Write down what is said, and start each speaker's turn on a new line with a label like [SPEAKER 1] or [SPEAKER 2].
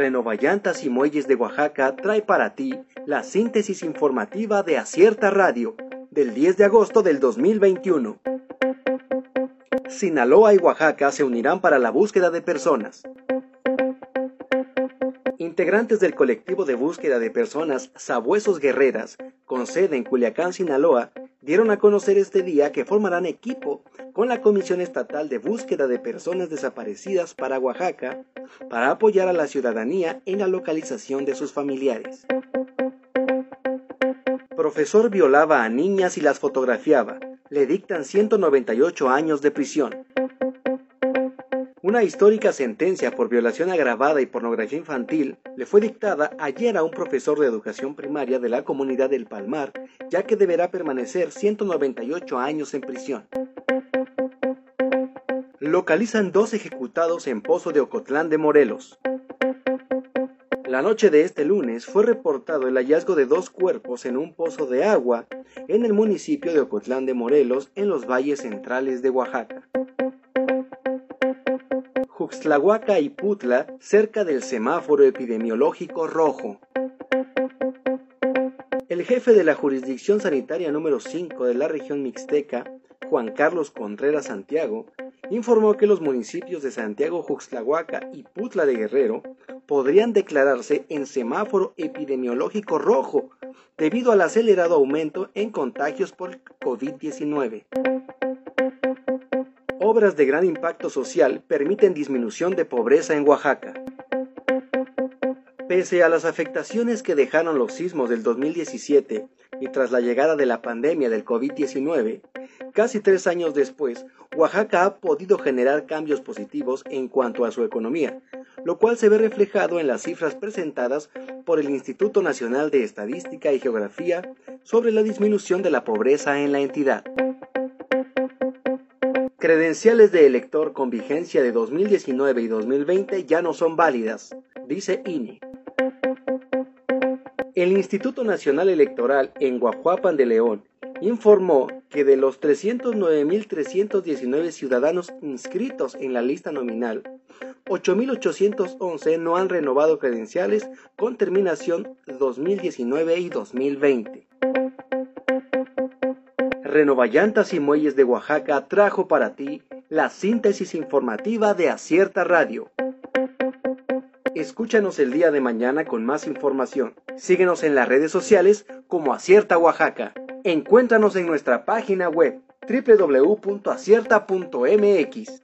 [SPEAKER 1] Renovallantas y Muelles de Oaxaca trae para ti la síntesis informativa de Acierta Radio del 10 de agosto del 2021. Sinaloa y Oaxaca se unirán para la búsqueda de personas. Integrantes del colectivo de búsqueda de personas Sabuesos Guerreras, con sede en Culiacán, Sinaloa, dieron a conocer este día que formarán equipo con la Comisión Estatal de Búsqueda de Personas Desaparecidas para Oaxaca para apoyar a la ciudadanía en la localización de sus familiares. Profesor violaba a niñas y las fotografiaba. Le dictan 198 años de prisión. Una histórica sentencia por violación agravada y pornografía infantil le fue dictada ayer a un profesor de educación primaria de la comunidad del Palmar, ya que deberá permanecer 198 años en prisión. Localizan dos ejecutados en Pozo de Ocotlán de Morelos. La noche de este lunes fue reportado el hallazgo de dos cuerpos en un pozo de agua en el municipio de Ocotlán de Morelos, en los valles centrales de Oaxaca. Juxtlahuaca y Putla, cerca del semáforo epidemiológico rojo. El jefe de la jurisdicción sanitaria número 5 de la región mixteca, Juan Carlos Contreras Santiago, informó que los municipios de Santiago Juxtlahuaca y Putla de Guerrero podrían declararse en semáforo epidemiológico rojo debido al acelerado aumento en contagios por COVID-19 obras de gran impacto social permiten disminución de pobreza en Oaxaca. Pese a las afectaciones que dejaron los sismos del 2017 y tras la llegada de la pandemia del COVID-19, casi tres años después, Oaxaca ha podido generar cambios positivos en cuanto a su economía, lo cual se ve reflejado en las cifras presentadas por el Instituto Nacional de Estadística y Geografía sobre la disminución de la pobreza en la entidad. Credenciales de elector con vigencia de 2019 y 2020 ya no son válidas, dice INE. El Instituto Nacional Electoral en Guajuapan de León informó que de los 309.319 ciudadanos inscritos en la lista nominal, 8.811 no han renovado credenciales con terminación 2019 y 2020. Renovallantas y Muelles de Oaxaca trajo para ti la síntesis informativa de Acierta Radio. Escúchanos el día de mañana con más información. Síguenos en las redes sociales como Acierta Oaxaca. Encuéntranos en nuestra página web www.acierta.mx.